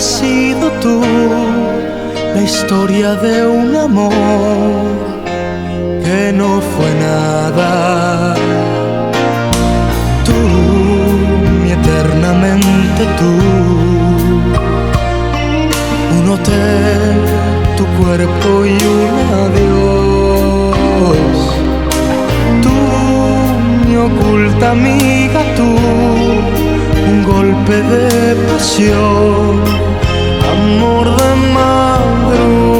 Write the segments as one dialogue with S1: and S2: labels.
S1: has sido tú la historia de un amor que no fue nada. Tú, mi eternamente tú, un hotel, tu cuerpo y un adiós. Tú, mi oculta amiga, tú un golpe de pasión, amor de madrugada.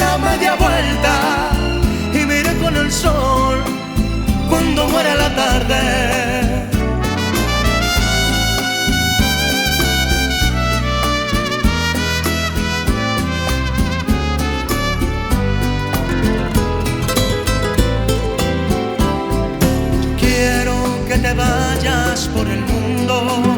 S1: media vuelta y me iré con el sol cuando muera la tarde. Quiero que te vayas por el mundo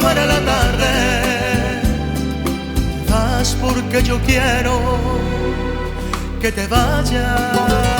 S1: cuando muera la tarde. Vas porque yo quiero que te vayas.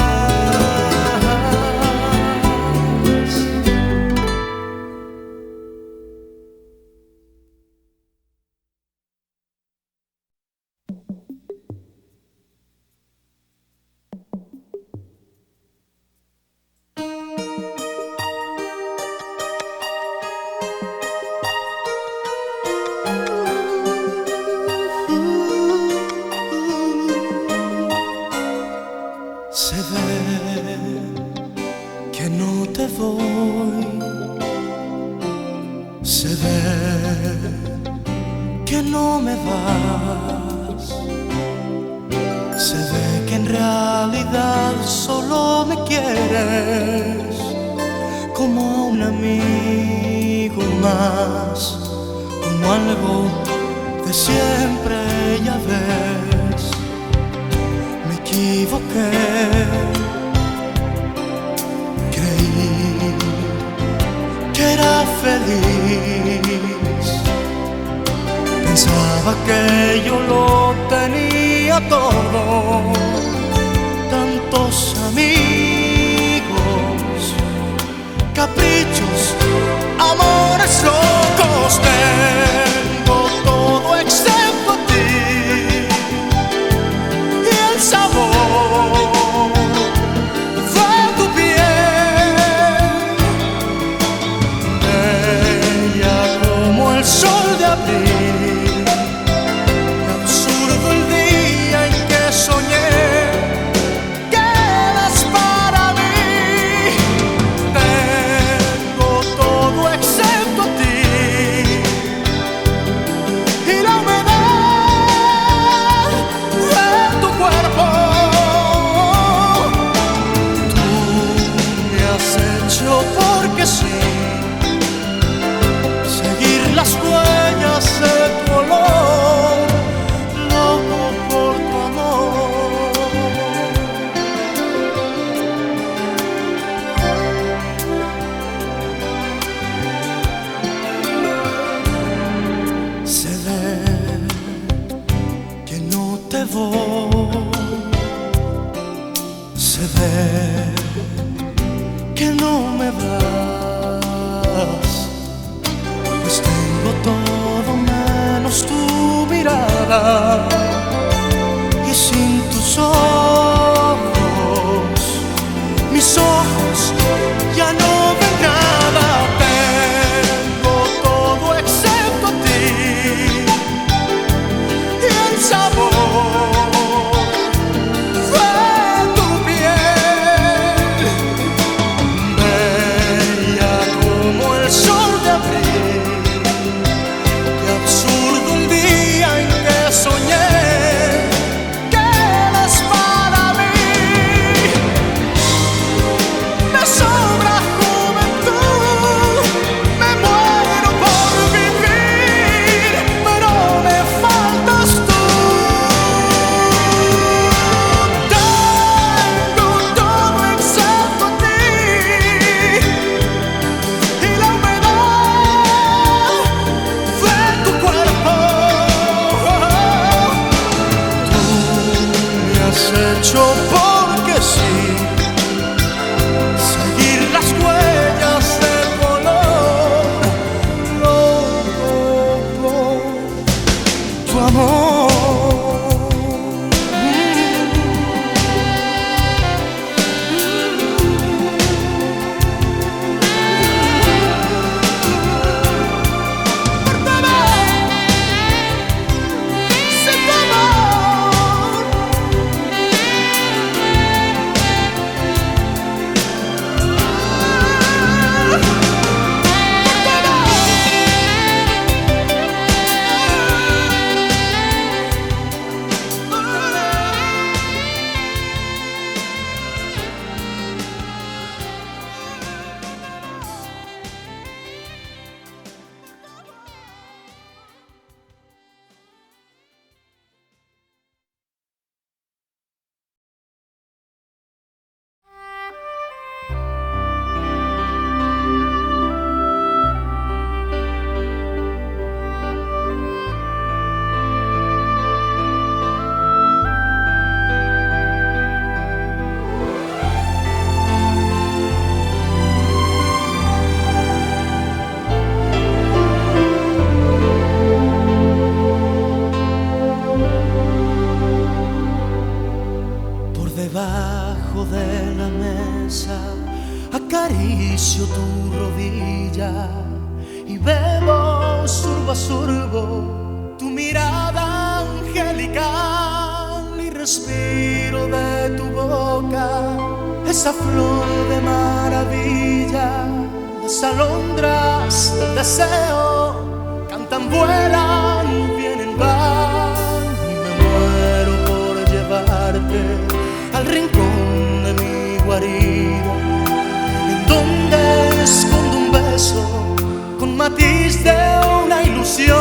S1: matiz de una ilusión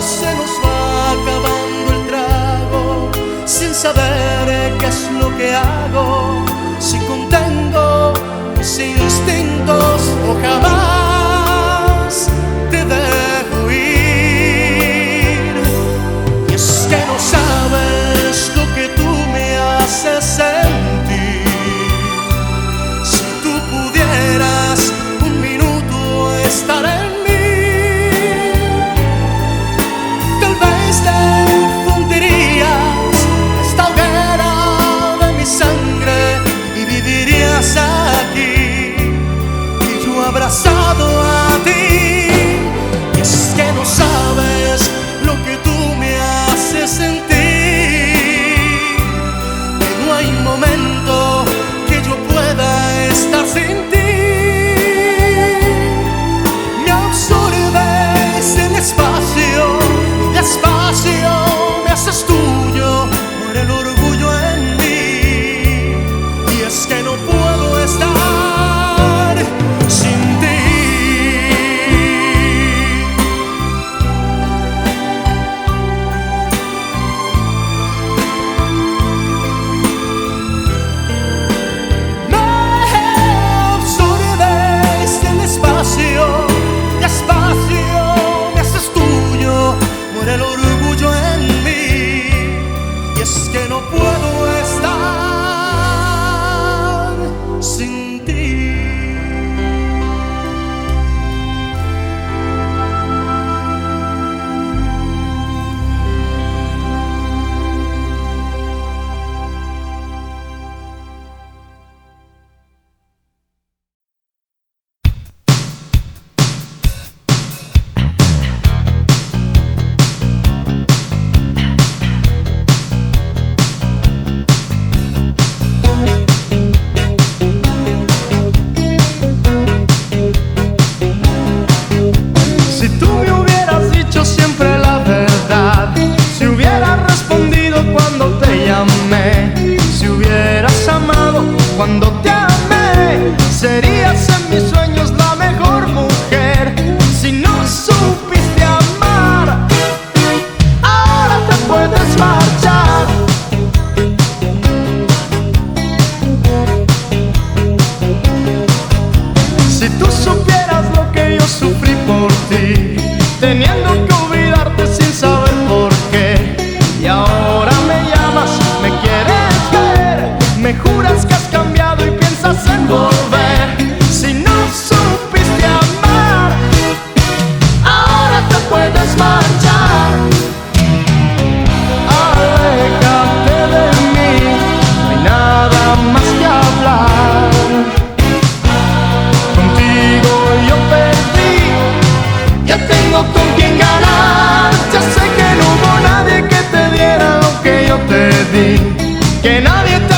S1: se nos va acabando el trago sin saber qué es lo que hago, si contengo mis instintos o jamás. que nadie te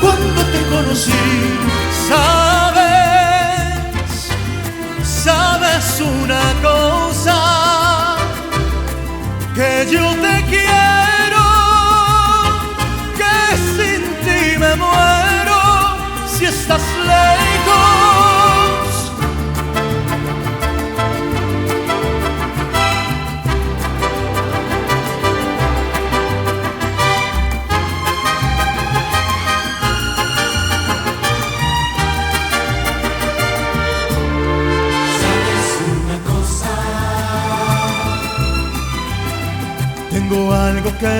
S1: cuando te conocí. Sabes, sabes una cosa, que yo te quiero, que sin ti me muero si estás lejos.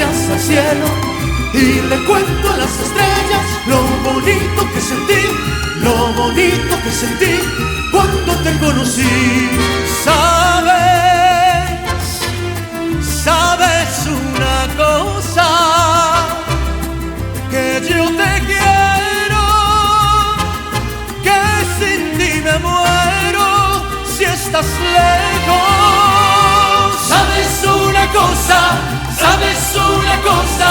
S1: Gracias al cielo y le cuento a las estrellas lo bonito que sentí, lo bonito que sentí cuando te conocí. Sabes, sabes una cosa, que yo te quiero, que sin ti me muero si estás lejos. Sabes una cosa, sabes una cosa.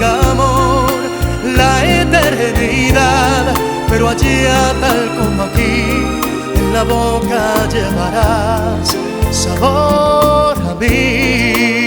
S1: Tengamos la eternidad, pero allá tal como aquí, en la boca llevarás sabor a mí.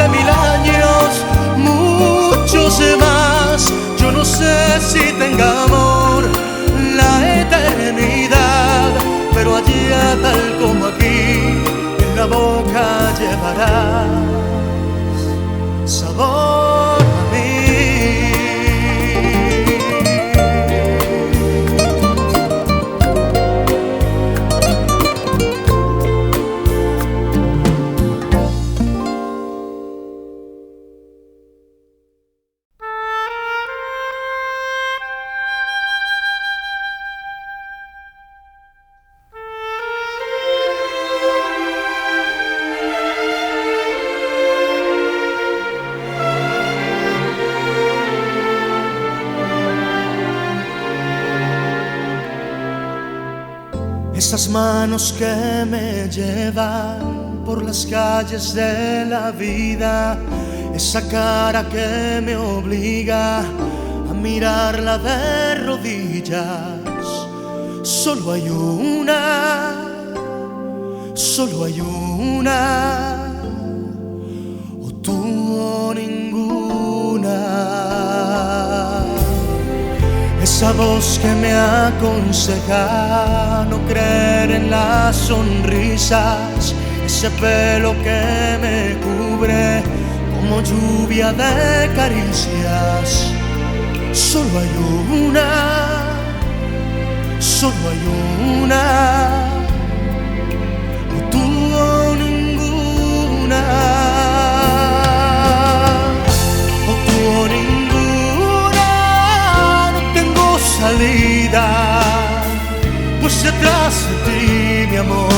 S1: De mil años, muchos más. Yo no sé si tenga amor la eternidad, pero allá tal como aquí, en la boca llevarás que me llevan por las calles de la vida, esa cara que me obliga a mirarla de rodillas. Solo hay una, solo hay una, Esa voz que me aconseja no creer en las sonrisas, ese pelo que me cubre como lluvia de caricias. Solo hay una, solo hay una, o tú ninguna. O tú ninguna, salida, pues detrás de ti, mi amor,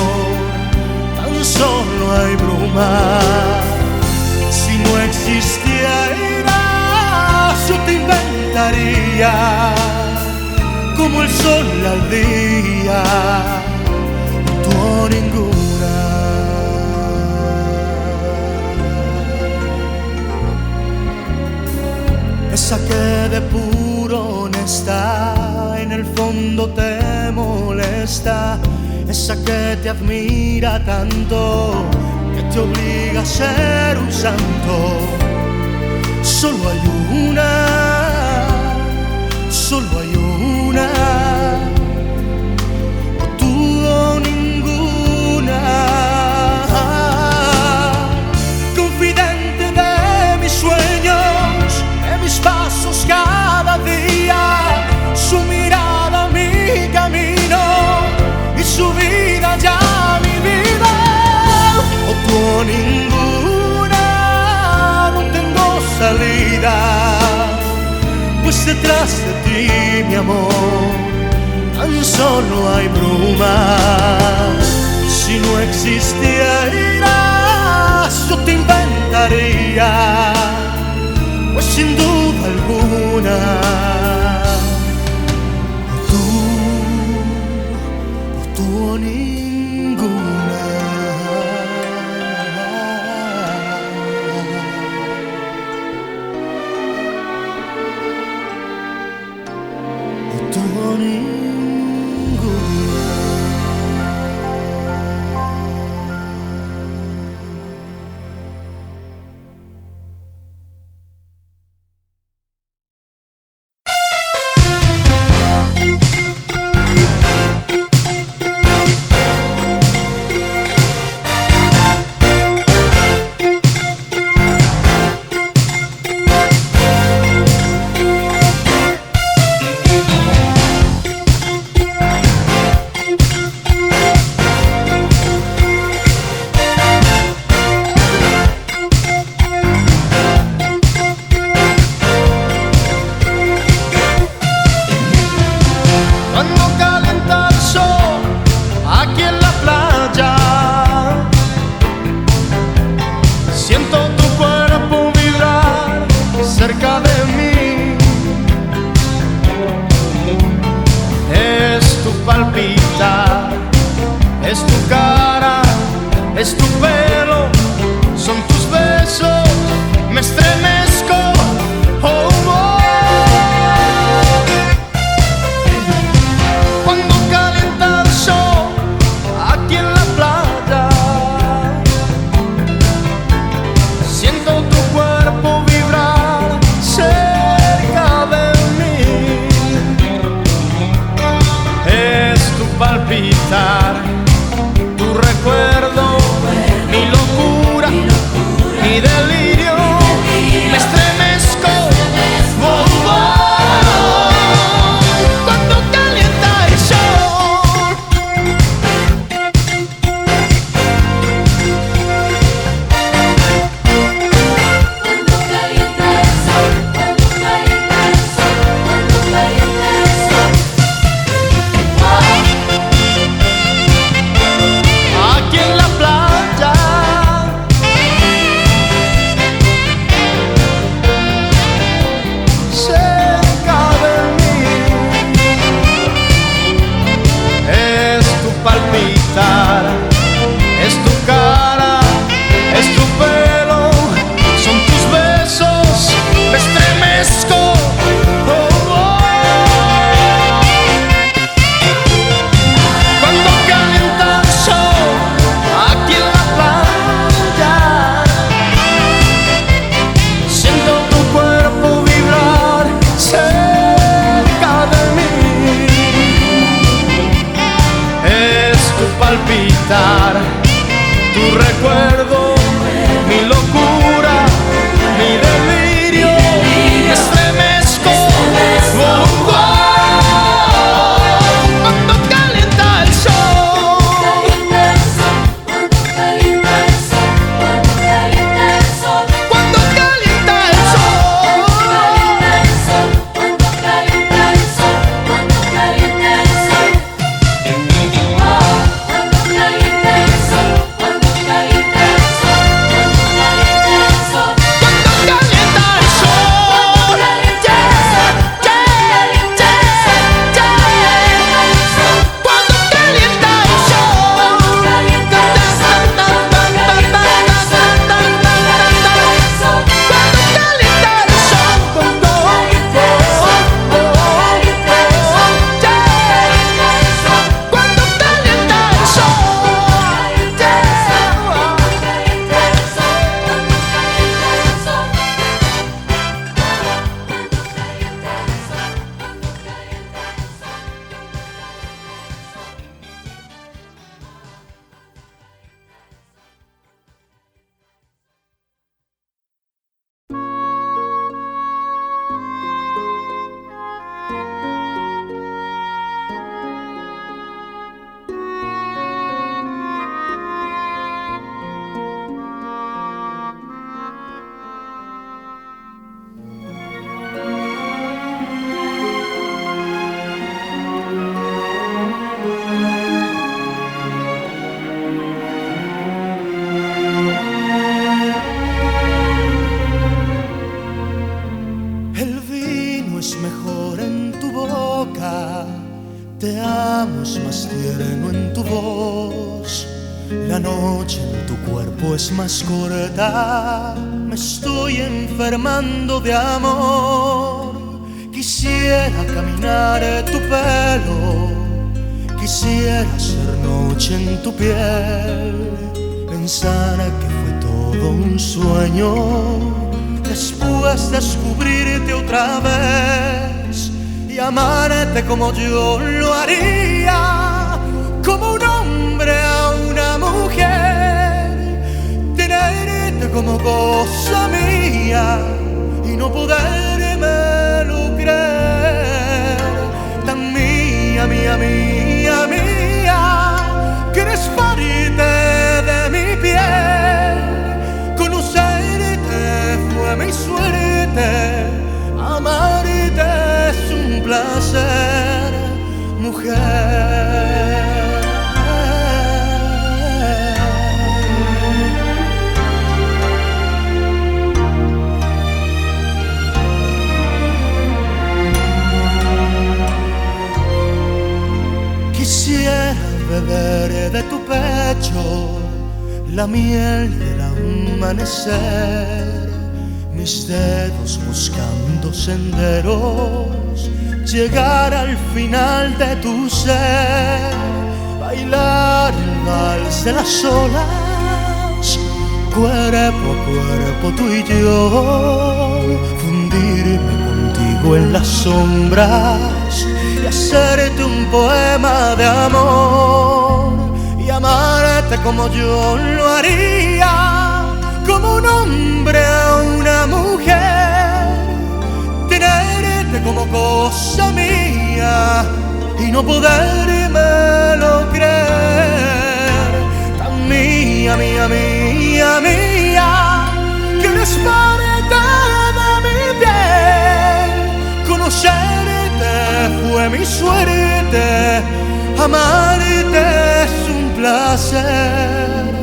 S1: tan solo hay bruma. Si no existieras, yo te inventaría como el sol al día, tú ninguna. esa que de puro honesta en el fondo te molesta, esa que te admira tanto que te obliga a ser un santo. Solo hay una, solo hay una, Ninguna no tengo salida, pues detrás de ti, mi amor, tan solo hay brumas. Si no existieras, yo te inventaría, pues sin duda alguna piel, pensar que fue todo un sueño, después descubrirte otra vez y amarte como yo lo haría, como un hombre a una mujer, tenerte como cosa mía y no podérmelo creer, tan mía, mía, mía, mía, suerte, amarte es un placer, mujer. Quisiera beber de tu pecho la miel del amanecer, mis dedos buscando senderos, llegar al final de tu ser, bailar el vals de las olas, cuerpo a cuerpo tú y yo, fundirme contigo en las sombras y hacerte un poema de amor y amarte como yo lo haría, como un hombre a una mujer, tenerte como cosa mía y no podérmelo creer, tan mía, mía, mía, mía, que eres parte de mi piel, conocerte fue mi suerte, amarte es un placer,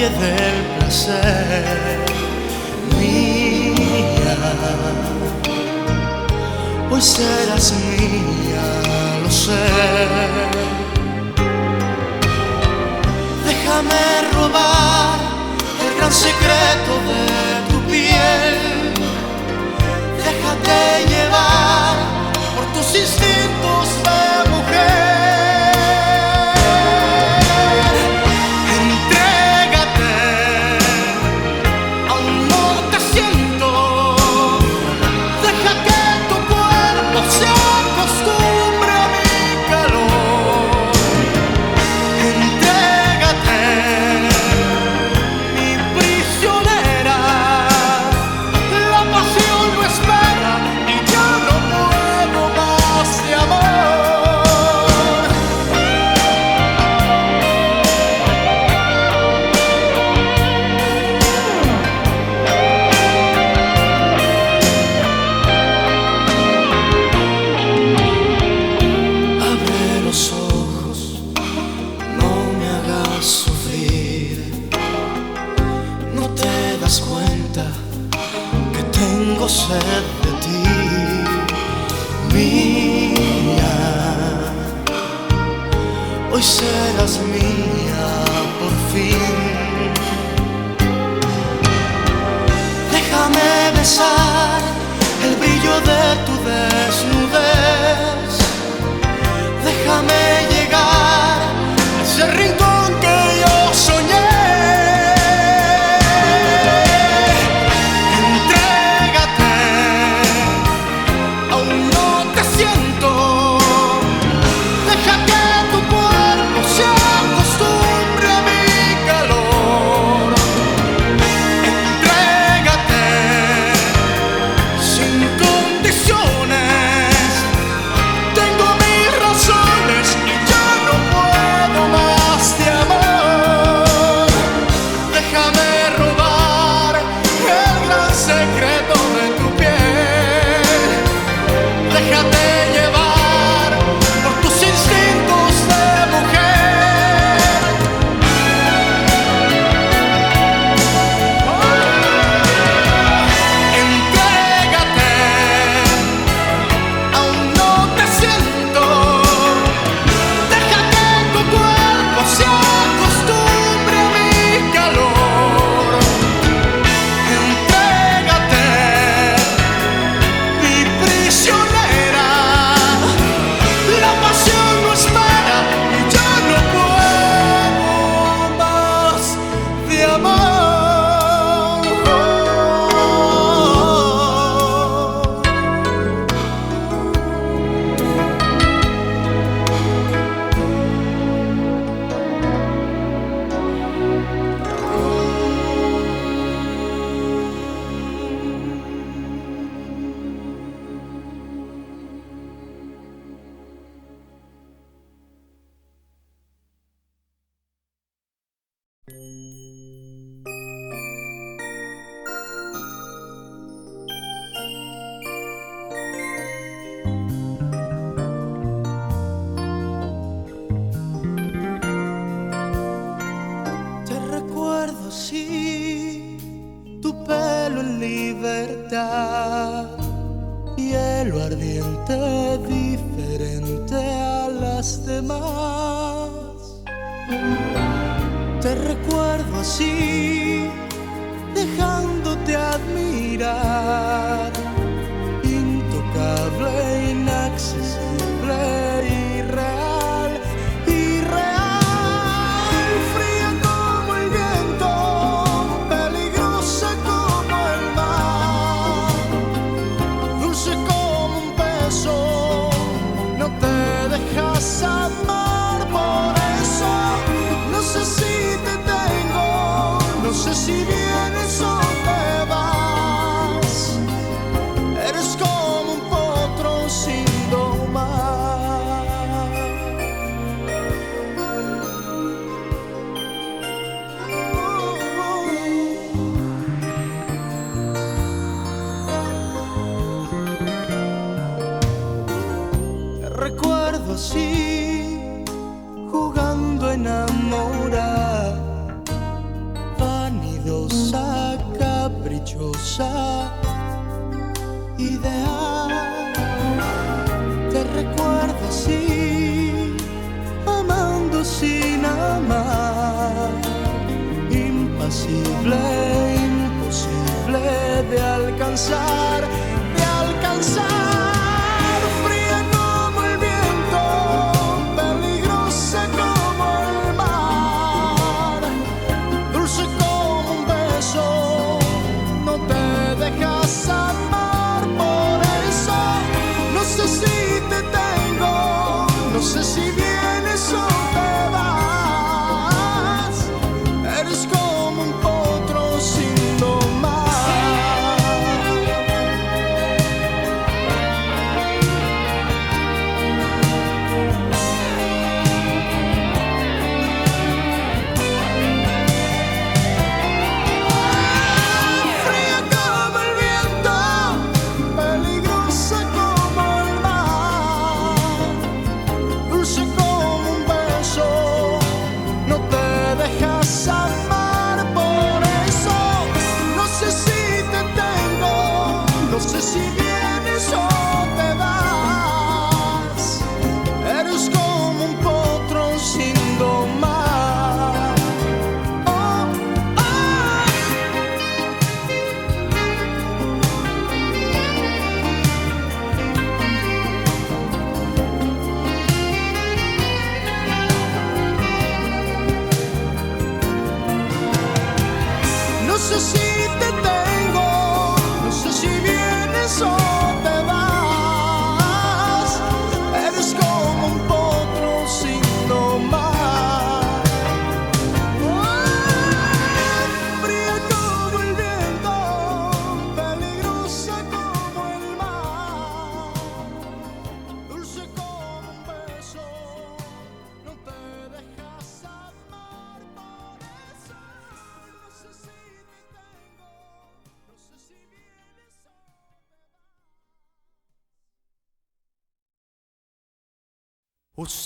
S1: valle placer, mía. Hoy serás mía, lo sé. Déjame robar el gran secreto de tu piel. Déjate llevar por tus instintos de mujer.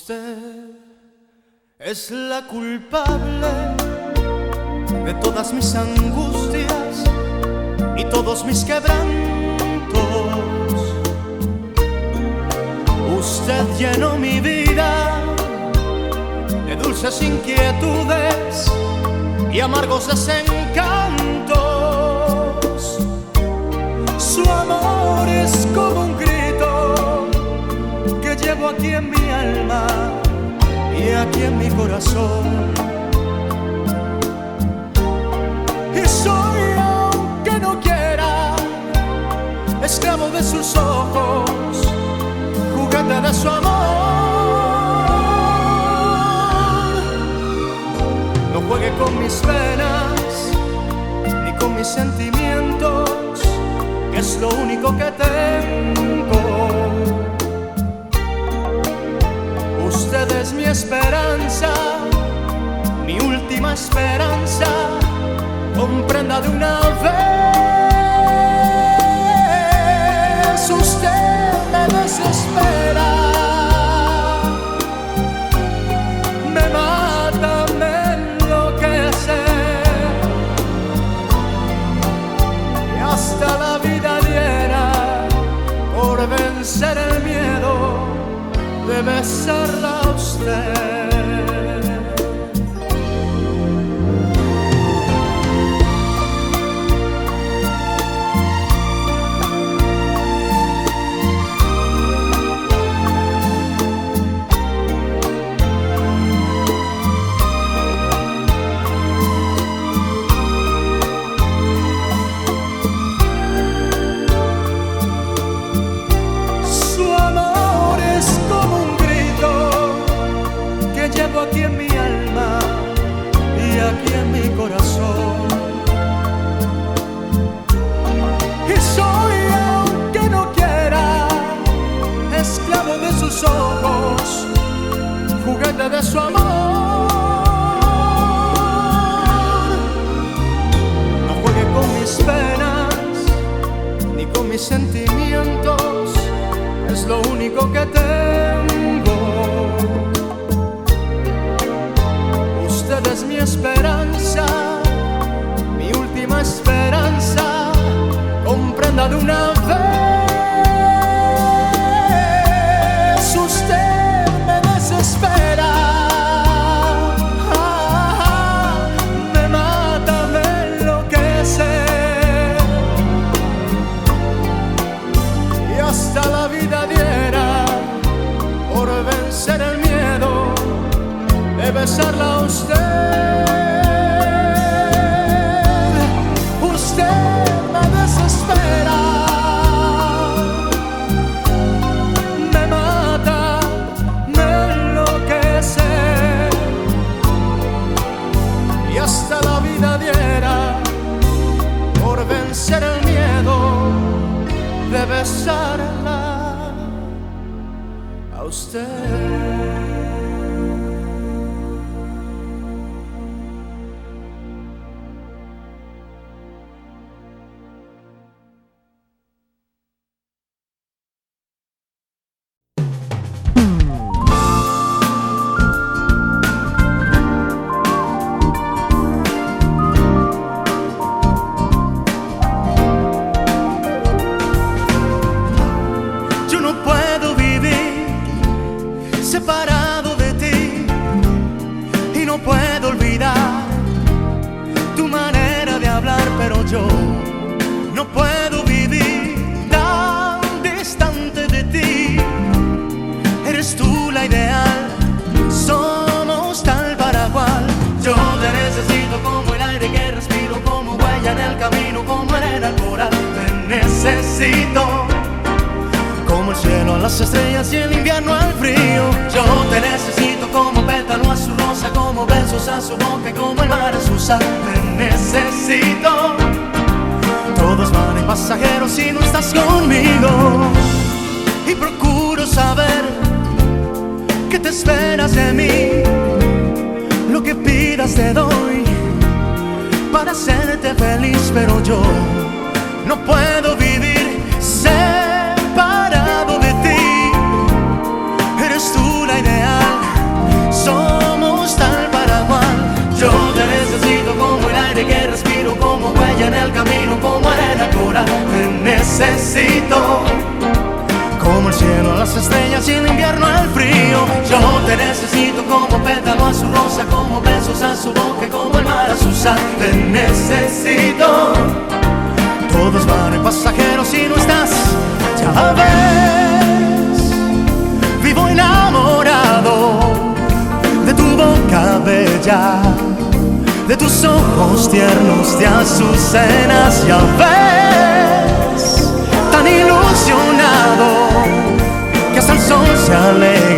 S1: Usted es la culpable de todas mis angustias y todos mis quebrantos. Usted llenó mi vida de dulces inquietudes y amargos desencantos. Su amor es como un aquí en mi alma y aquí en mi corazón. Y soy, aunque no quiera, esclavo de sus ojos, jugando de su amor. No juegue con mis penas ni con mis sentimientos, que es lo único que tengo. Es mi esperanza, mi última esperanza. Comprenda de una vez, usted me desespera, me mata menos que ese y hasta la vida diera por vencer el miedo de besar. da sua mão.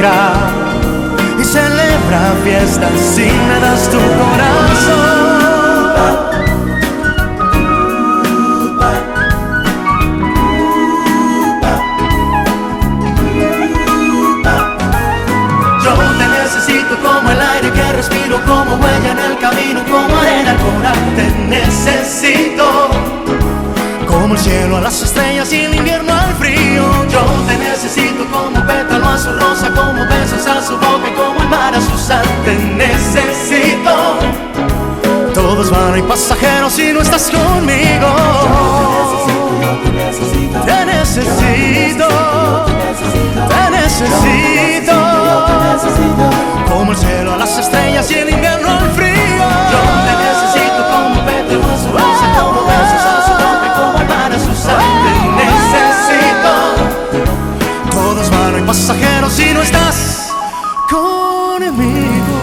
S1: Y celebra fiestas si me das tu corazón. Yo te necesito como el aire que respiro, como huella en el camino, como arena al coral. Te necesito como el cielo a las estrellas y el invierno al frío. Yo te pétalo a su rosa, como besos a su boca y como el mar a su sal. Te necesito. Todos van y pasajeros si no estás conmigo. Te necesito, te necesito. Como el cielo a las estrellas y el invierno al frío. Yo te necesito como pétalo a su rosa, como besos si no estás conmigo.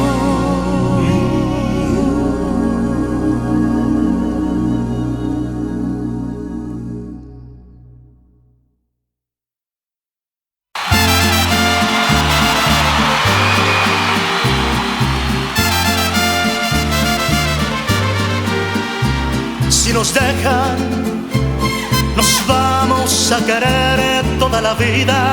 S1: Nos dejan, nos vamos a querer toda la vida.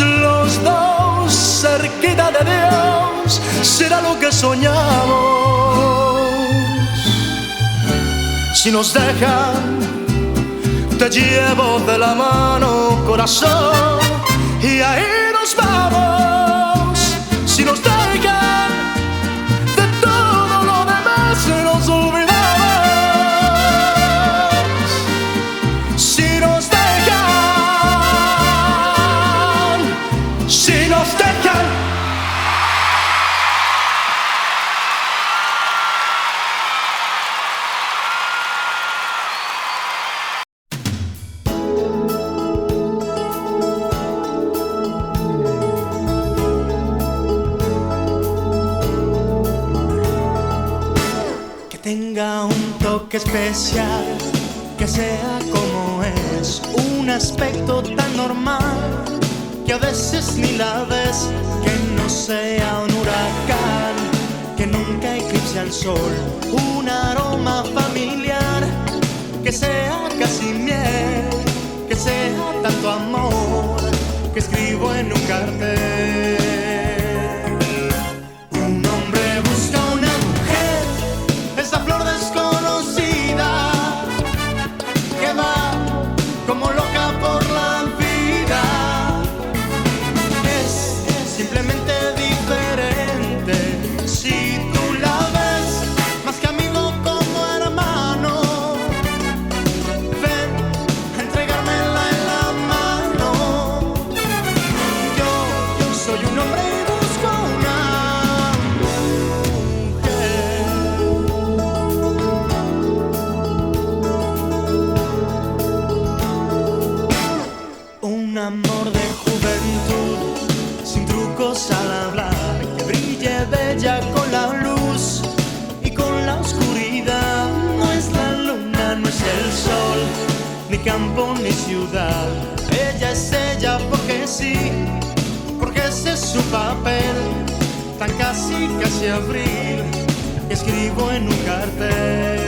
S1: Los dos, cerquita de Dios, será lo que soñamos. Si nos dejan, te llevo de la mano, corazón, y ahí nos vamos. Si nos dejan, toque especial, que sea como es, un aspecto tan normal, que a veces ni la ves, que no sea un huracán, que nunca eclipse al sol, un aroma familiar, que sea casi miel, que sea tanto amor, que escribo en un cartel. Casi, casi abril, escribo en un cartel.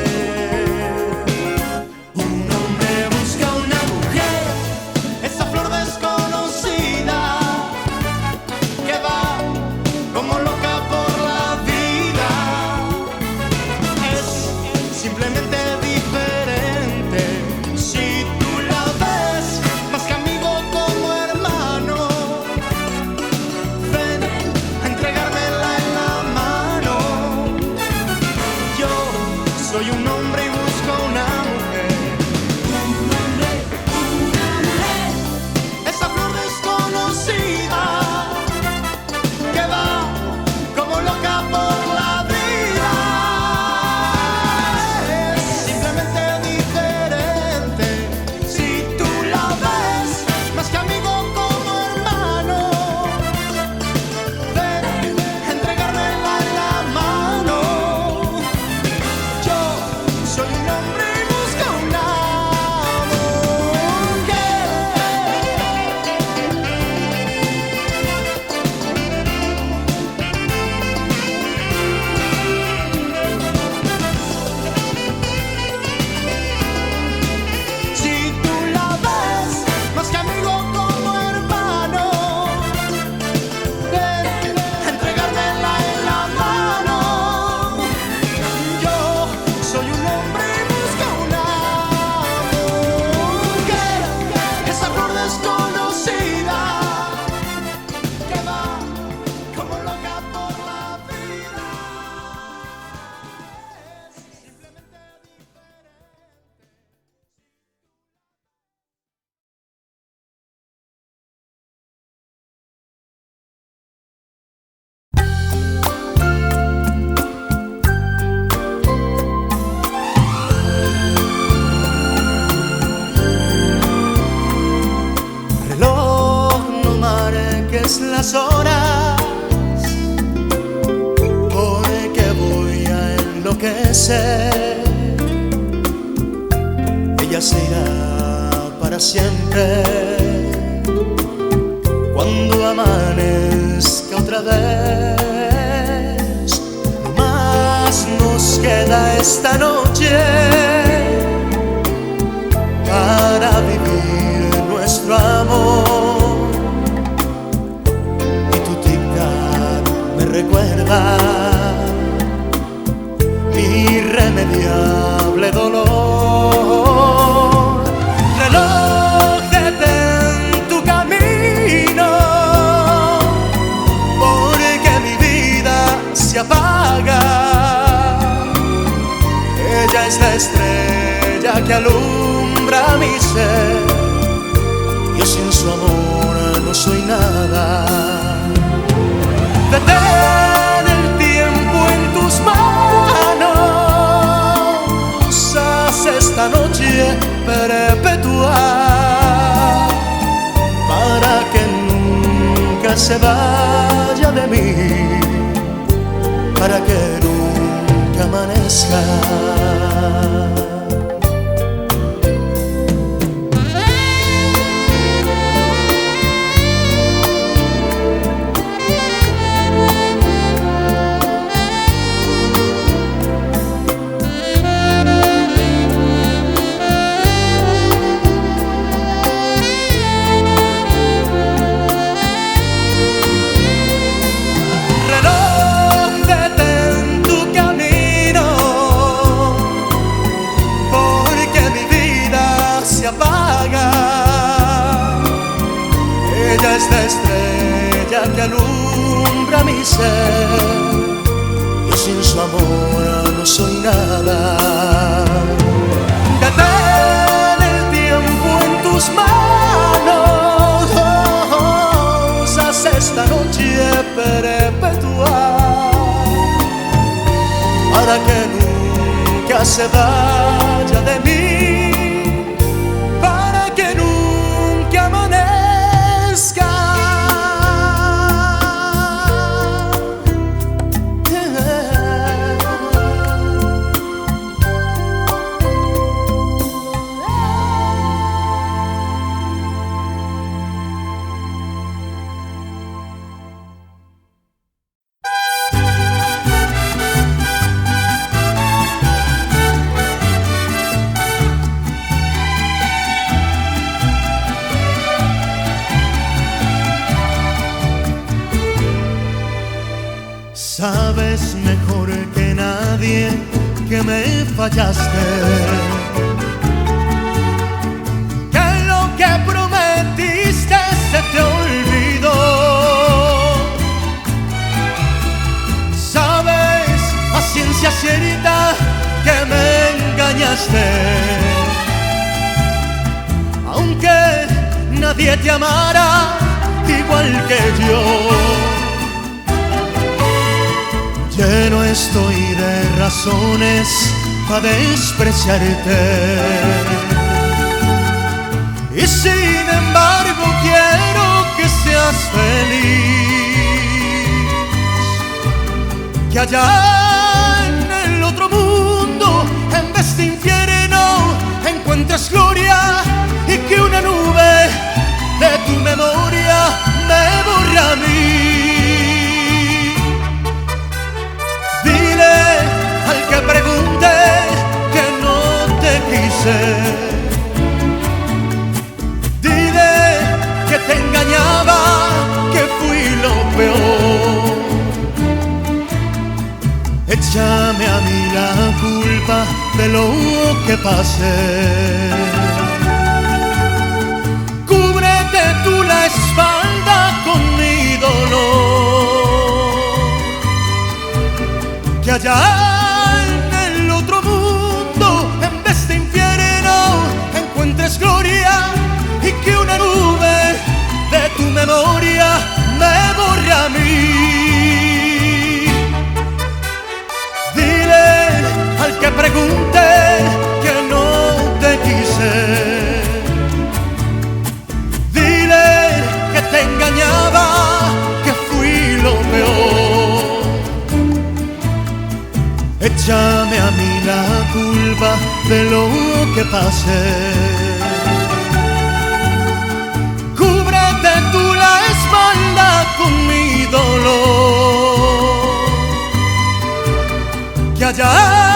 S2: Nunca Que
S1: lo que prometiste se te olvidó. Sabes a ciencia cierta que me engañaste. Aunque nadie te amara igual que yo. Lleno estoy de razones para despreciarte. Y sin embargo quiero que seas feliz. Que allá en el otro mundo, en vez de infierno, encuentres gloria y que una nube de tu memoria me borra a mí. Quise. Dile que te engañaba, que fui lo peor. Échame a mí la culpa de lo que pasé. Cúbrete tú la espalda con mi dolor. Que allá memoria me borre a mí. Dile al que pregunte que no te quise. Dile que te engañaba, que fui lo peor. Échame a mí la culpa de lo que pasé. Tú la espalda con mi dolor. Que allá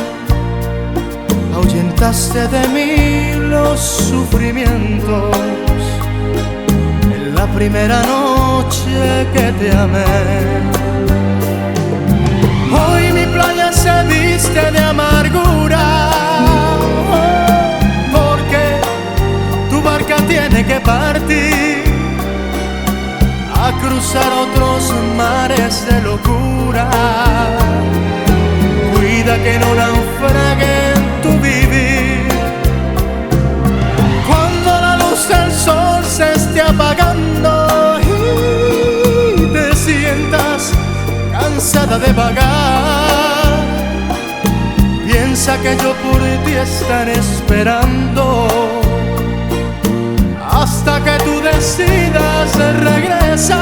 S1: ahuyentaste de mí los sufrimientos en la primera noche que te amé. Hoy mi playa se viste de amargura, porque tu barca tiene que partir a cruzar otros mares de locura. Cuida que no naufrague en tu vivir. Cuando la luz del sol se esté apagando y te sientas cansada de vagar, piensa que yo por ti estaré esperando hasta que tú decidas regresar.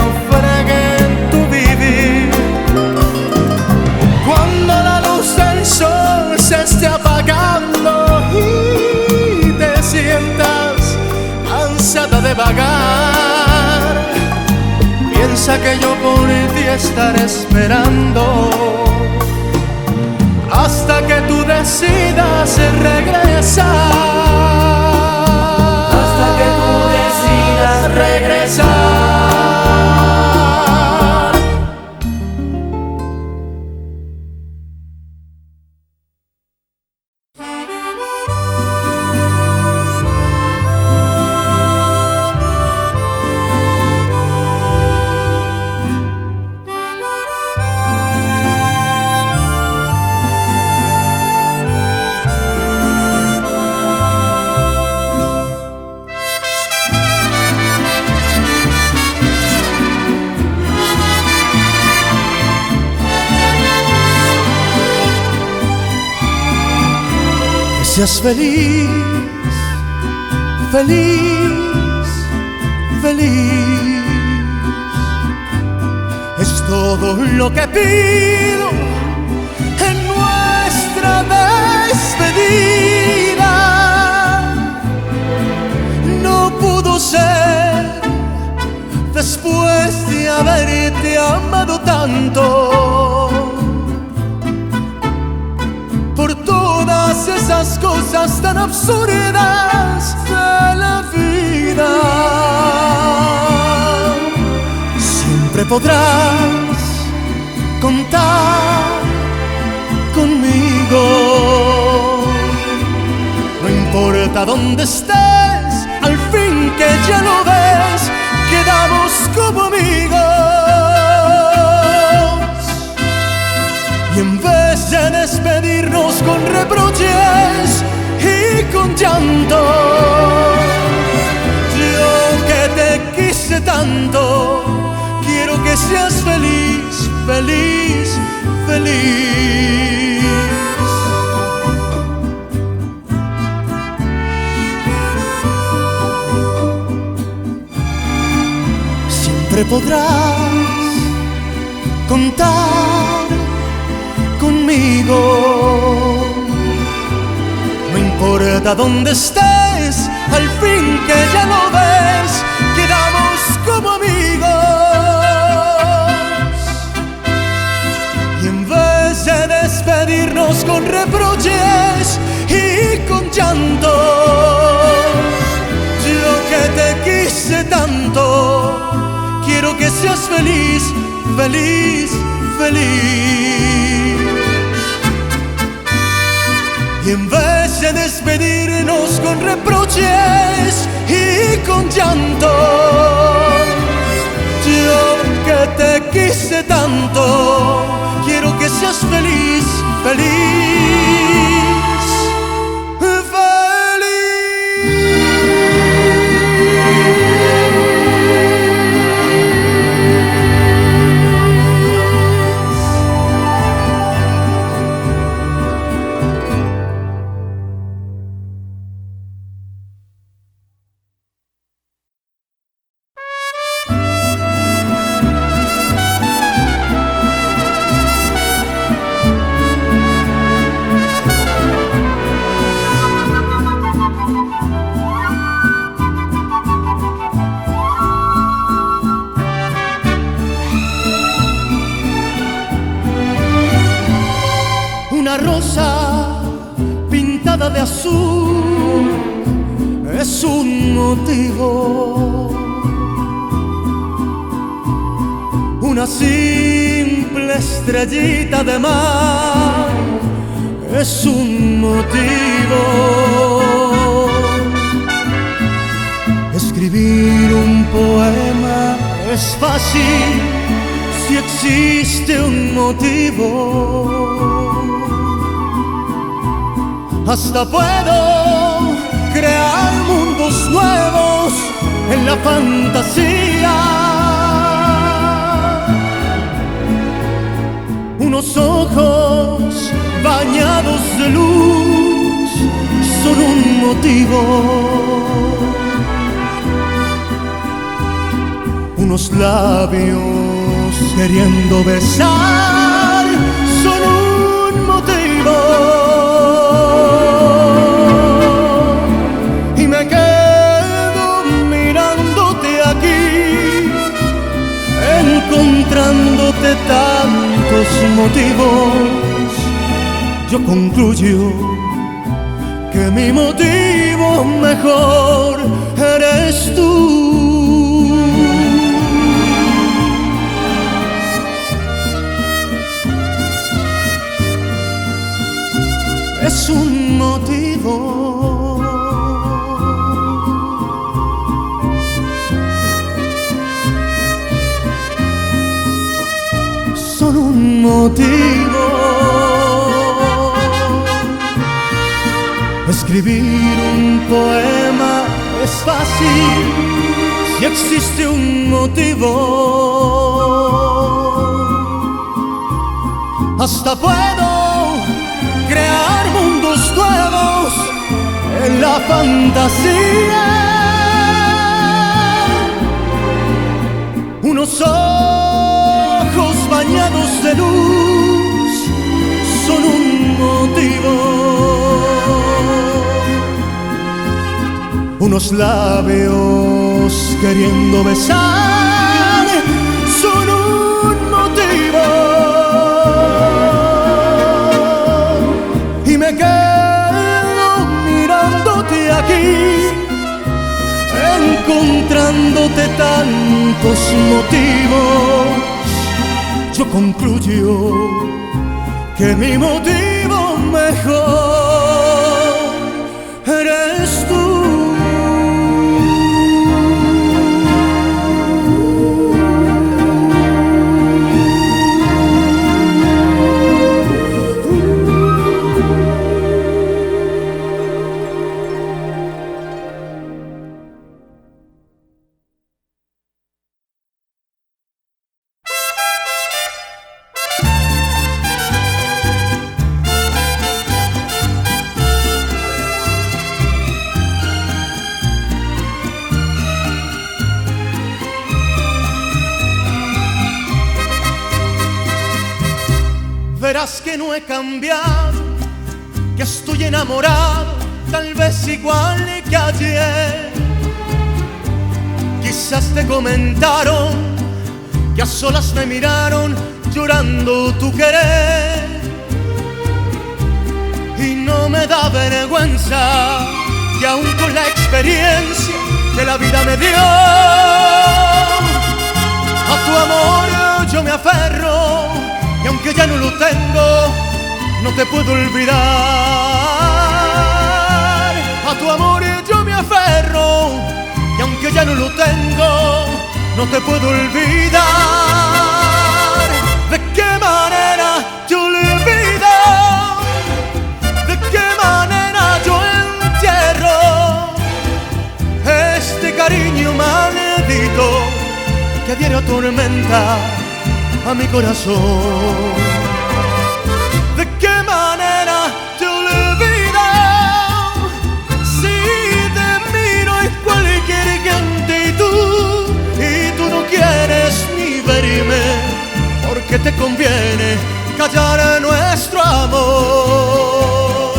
S1: piensa que yo por ti estaré esperando hasta que tú decidas regresar. Hasta que tú decidas regresar. Feliz, feliz, feliz. Es todo lo que pido en nuestra despedida. No pudo ser después de haberte amado tanto. Cosas tan absurdas de la vida. Siempre podrás contar conmigo. No importa dónde estés, al fin que ya lo ves, quedamos como amigos. Yo que te quise tanto, quiero que seas feliz, feliz, feliz. Siempre podrás contar conmigo. Importa dónde estés, al fin que ya lo ves, quedamos como amigos. Y en vez de despedirnos con reproches y con llanto, yo que te quise tanto, quiero que seas feliz, feliz, feliz. Y en de despedirnos con reproches y con llanto, yo que te quise tanto, quiero que seas feliz, feliz. Quedo mirándote aquí, encontrándote tantos motivos. Yo concluyo que mi motivo mejor eres tú. Enamorado, tal vez igual que ayer. Quizás te comentaron que a solas me miraron llorando tu querer. Y no me da vergüenza que aún con la experiencia que la vida me dio, a tu amor yo me aferro y aunque ya no lo tengo, no te puedo olvidar. Y aunque ya no lo tengo, no te puedo olvidar. ¿De qué manera yo olvido? ¿De qué manera yo entierro este cariño maldito que diario atormenta? a mi corazón. Porque te conviene callar nuestro amor.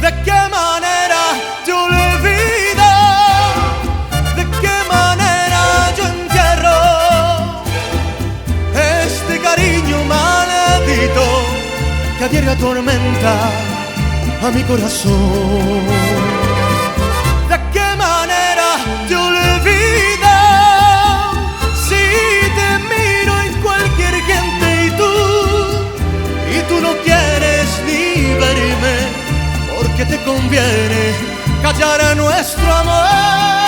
S1: ¿De qué manera te olvido? ¿De qué manera yo entierro este cariño maldito que a diario atormenta a mi corazón? ¿De qué manera te olvido? Si te miro en cualquier gente y tú, y tú no quieres ni verme porque te conviene callar a nuestro amor.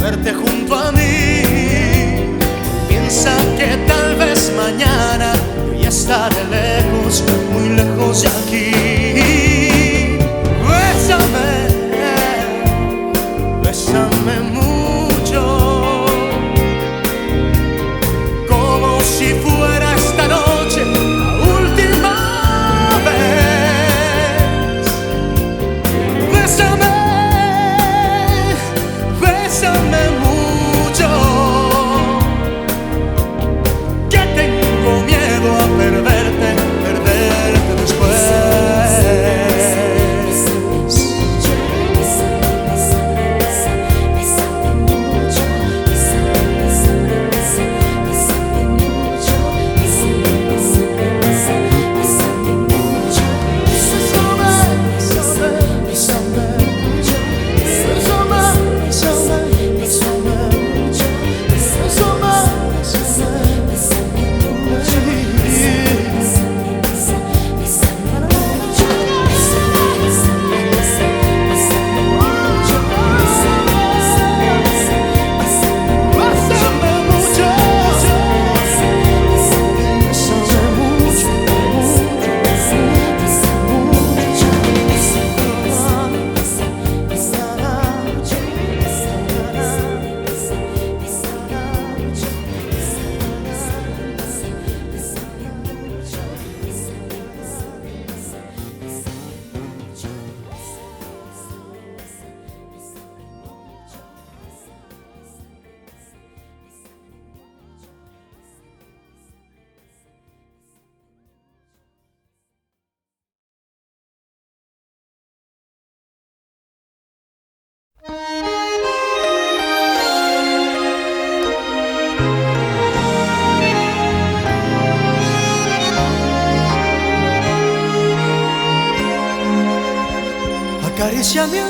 S1: verte junto a mí. Piensa que tal vez mañana yo ya estaré lejos, muy lejos de aquí. Bésame, bésame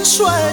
S1: suelo.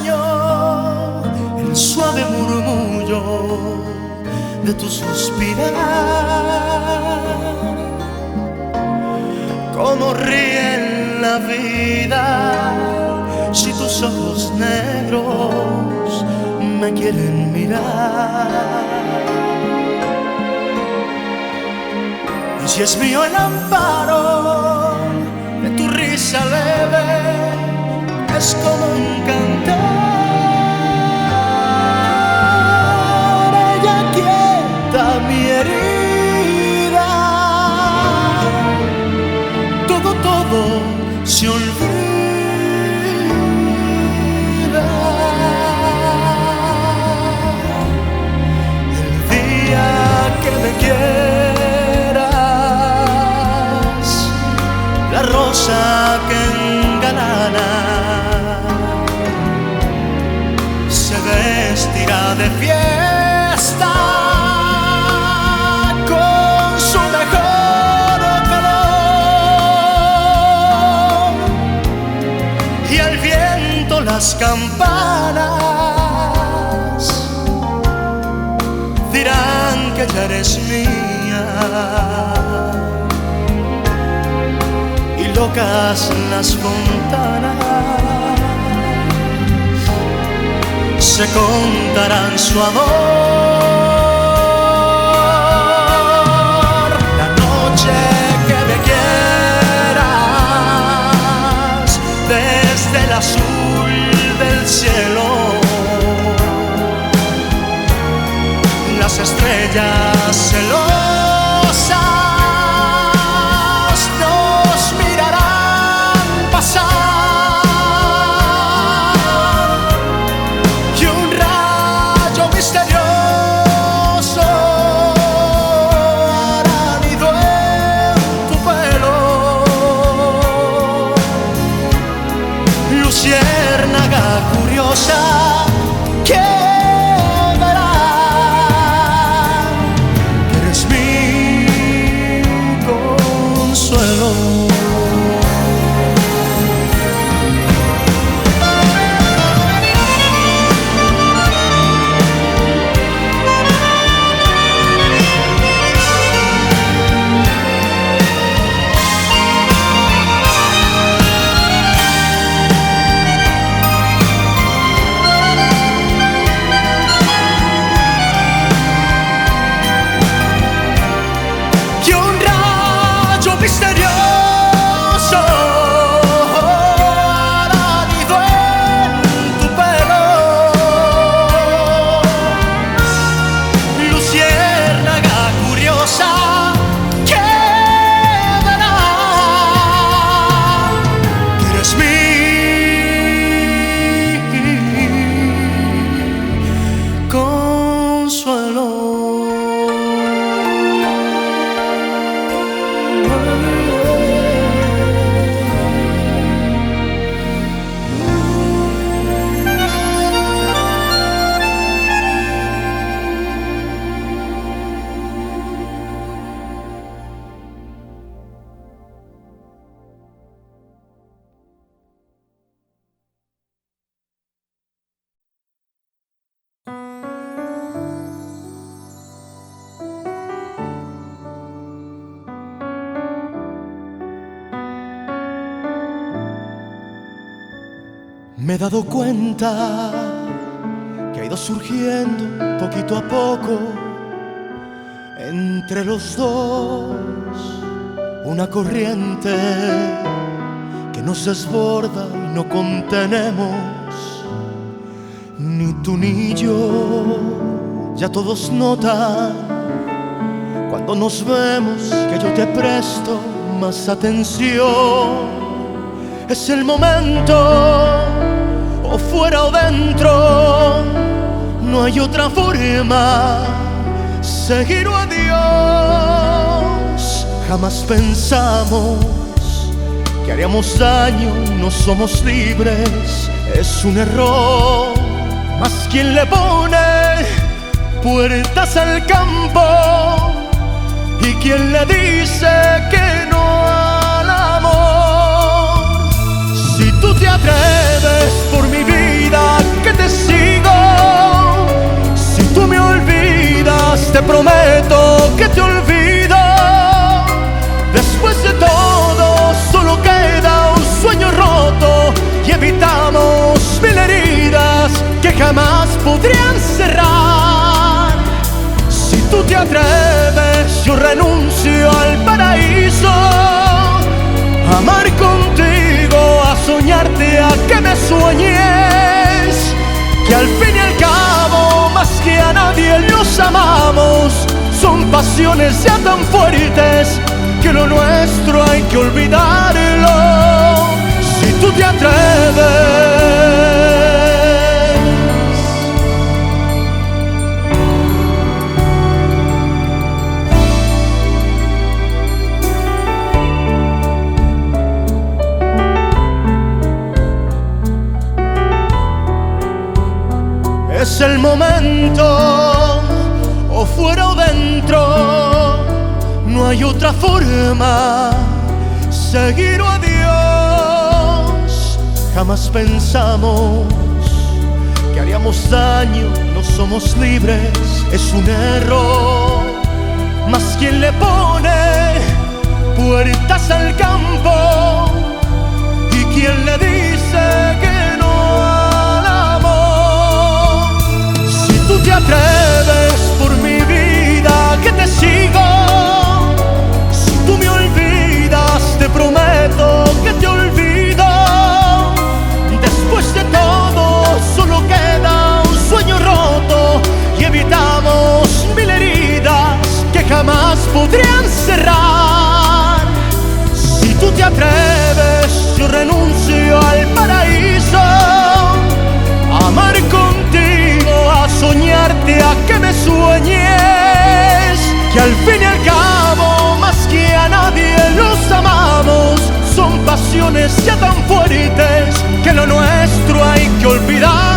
S1: Las campanas dirán que ya eres mía. Y locas las fontanas se contarán su amor. Cielo. Las estrellas que ha ido surgiendo poquito a poco entre los dos una corriente que nos desborda y no contenemos, ni tú ni yo. Ya todos notan cuando nos vemos que yo te presto más atención. Es el momento, fuera o dentro, no hay otra forma, seguir o adiós. Jamás pensamos que haríamos daño, no somos libres, es un error. Mas quien le pone puertas al campo y quien le dice que no al amor. Si tú te atreves por mi vida que te sigo, si tú me olvidas te prometo que te olvido. Después de todo solo queda un sueño roto y evitamos mil heridas que jamás podrían cerrar. Si tú te atreves, yo renuncio al paraíso. Amar contigo, a soñarte, a que me sueñes. Que al fin y al cabo, más que a nadie los amamos. Son pasiones ya tan fuertes que lo nuestro hay que olvidarlo. Si tú te atreves. Es el momento, o fuera o dentro, no hay otra forma, seguir o adiós. Jamás pensamos que haríamos daño, no somos libres, es un error. Mas quien le pone puertas al campo y quien le dice que atreves por mi vida que te sigo, si tú me olvidas te prometo que te olvido. Después de todo solo queda un sueño roto y evitamos mil heridas que jamás podrían cerrar. Si tú te atreves, yo renuncio al paraíso. Que al fin y al cabo, más que a nadie los amamos. Son pasiones ya tan fuertes que lo nuestro hay que olvidarlo.